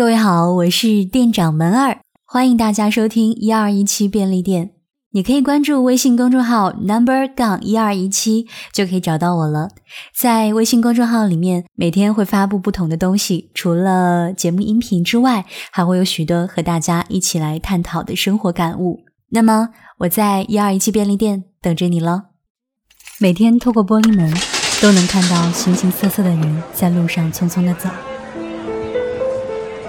各位好，我是店长门儿，欢迎大家收听一二一七便利店。你可以关注微信公众号 number 杠一二一七，就可以找到我了。在微信公众号里面，每天会发布不同的东西，除了节目音频之外，还会有许多和大家一起来探讨的生活感悟。那么我在一二一七便利店等着你了。每天透过玻璃门，都能看到形形色色的人在路上匆匆的走。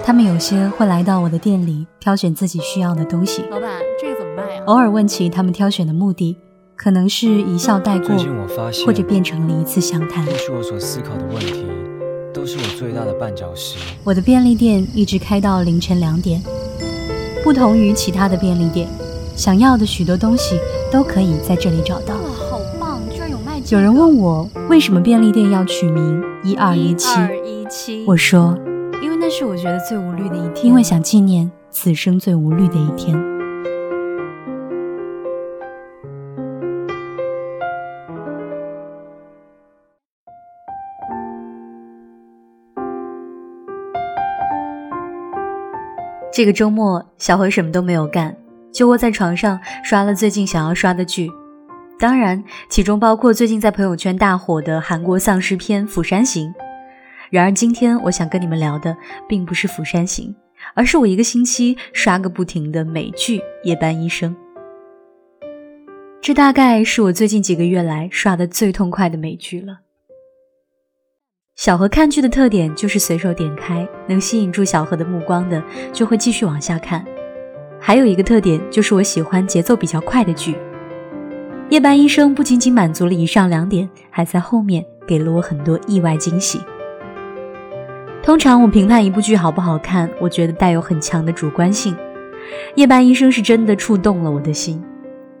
他们有些会来到我的店里挑选自己需要的东西。老板，这个怎么卖呀？偶尔问起他们挑选的目的，可能是一笑带过，或者变成了一次详谈。都是我所思考的问题，都是我最大的绊脚石。我的便利店一直开到凌晨两点，不同于其他的便利店，想要的许多东西都可以在这里找到。哇，好棒！居然有卖。有人问我为什么便利店要取名一二一七？一七。我说。是我觉得最无虑的一天，因为想纪念此生最无虑的一天。这个周末，小何什么都没有干，就窝在床上刷了最近想要刷的剧，当然，其中包括最近在朋友圈大火的韩国丧尸片《釜山行》。然而，今天我想跟你们聊的并不是《釜山行》，而是我一个星期刷个不停的美剧《夜班医生》。这大概是我最近几个月来刷的最痛快的美剧了。小何看剧的特点就是随手点开，能吸引住小何的目光的就会继续往下看。还有一个特点就是我喜欢节奏比较快的剧，《夜班医生》不仅仅满足了以上两点，还在后面给了我很多意外惊喜。通常我评判一部剧好不好看，我觉得带有很强的主观性。夜班医生是真的触动了我的心，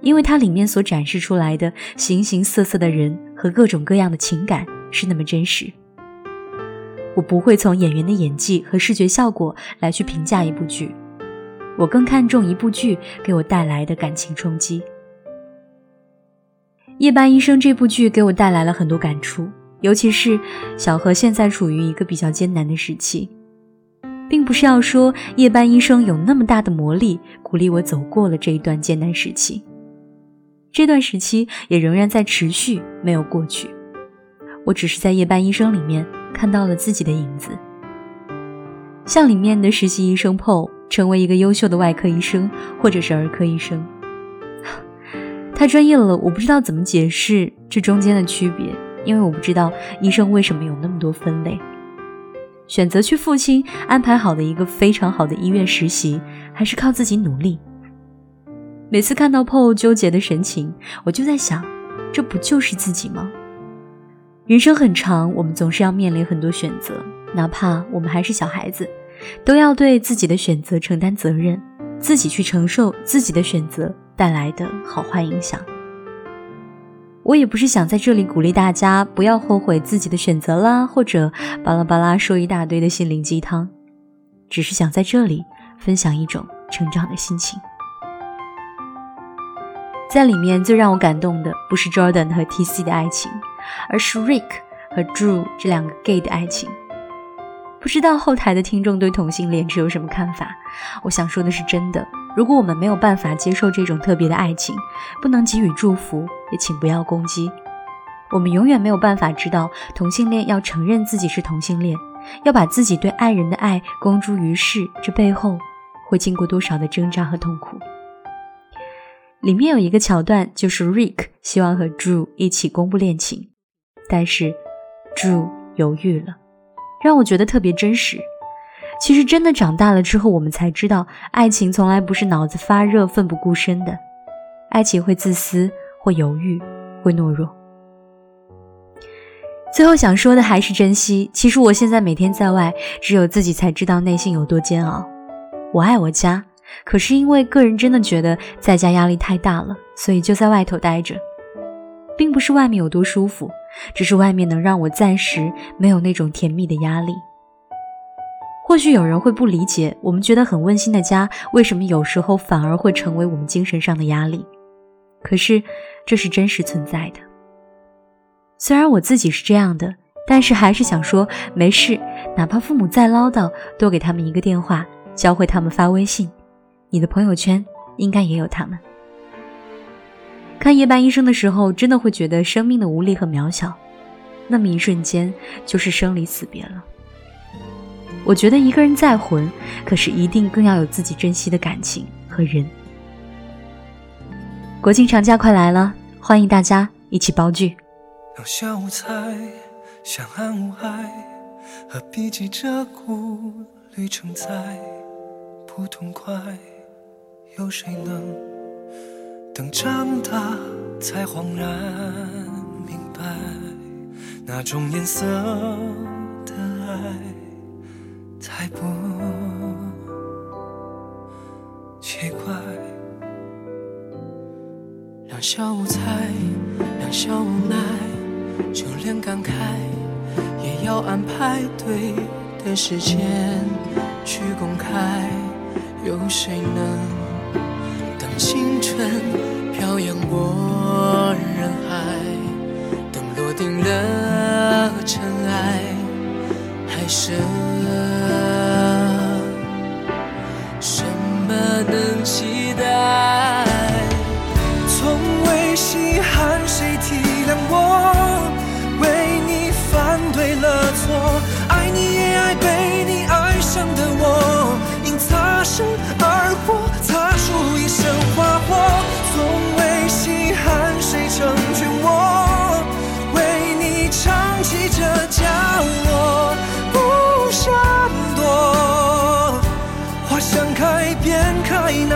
因为它里面所展示出来的形形色色的人和各种各样的情感是那么真实。我不会从演员的演技和视觉效果来去评价一部剧，我更看重一部剧给我带来的感情冲击。夜班医生这部剧给我带来了很多感触。尤其是小何现在处于一个比较艰难的时期，并不是要说夜班医生有那么大的魔力鼓励我走过了这一段艰难时期，这段时期也仍然在持续，没有过去。我只是在夜班医生里面看到了自己的影子，像里面的实习医生 PO，成为一个优秀的外科医生或者是儿科医生，太专业了，我不知道怎么解释这中间的区别。因为我不知道医生为什么有那么多分类，选择去父亲安排好的一个非常好的医院实习，还是靠自己努力。每次看到 PO 纠结的神情，我就在想，这不就是自己吗？人生很长，我们总是要面临很多选择，哪怕我们还是小孩子，都要对自己的选择承担责任，自己去承受自己的选择带来的好坏影响。我也不是想在这里鼓励大家不要后悔自己的选择啦，或者巴拉巴拉说一大堆的心灵鸡汤，只是想在这里分享一种成长的心情。在里面最让我感动的不是 Jordan 和 TC 的爱情，而是 Rick 和 Drew 这两个 gay 的爱情。不知道后台的听众对同性恋持有什么看法？我想说的是真的。如果我们没有办法接受这种特别的爱情，不能给予祝福，也请不要攻击。我们永远没有办法知道同性恋要承认自己是同性恋，要把自己对爱人的爱公诸于世，这背后会经过多少的挣扎和痛苦。里面有一个桥段，就是 Rick 希望和 Drew 一起公布恋情，但是 Drew 犹豫了。让我觉得特别真实。其实真的长大了之后，我们才知道，爱情从来不是脑子发热、奋不顾身的。爱情会自私，会犹豫，会懦弱。最后想说的还是珍惜。其实我现在每天在外，只有自己才知道内心有多煎熬。我爱我家，可是因为个人真的觉得在家压力太大了，所以就在外头待着，并不是外面有多舒服。只是外面能让我暂时没有那种甜蜜的压力。或许有人会不理解，我们觉得很温馨的家，为什么有时候反而会成为我们精神上的压力？可是这是真实存在的。虽然我自己是这样的，但是还是想说没事，哪怕父母再唠叨，多给他们一个电话，教会他们发微信。你的朋友圈应该也有他们。看夜半医生的时候，真的会觉得生命的无力和渺小，那么一瞬间就是生离死别了。我觉得一个人再混，可是一定更要有自己珍惜的感情和人。国庆长假快来了，欢迎大家一起煲剧。两小无猜，相安无害，何必急着顾虑成灾？不痛快，有谁能等长大才恍然明白，那种颜色的爱才不奇怪。两小无猜，两小无奈。就连感慨也要安排对的时间去公开，有谁能等青春漂洋过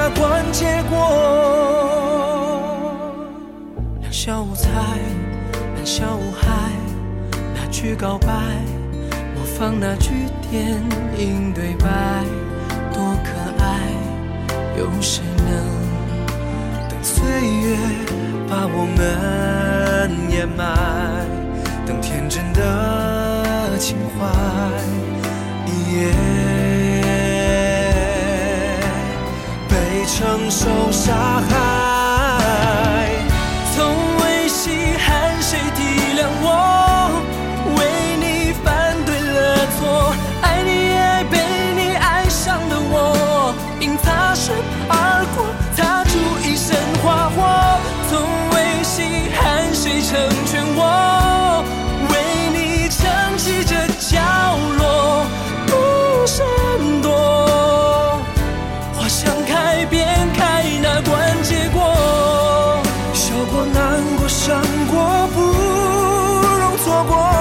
开，哪管结果，两小无猜，两小无害。去告白，模仿那句电影对白，多可爱。有谁能等岁月把我们掩埋？等天真的情怀一夜承受伤害。过、难过、伤过，不容错过。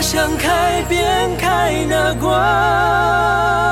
想开便开那关。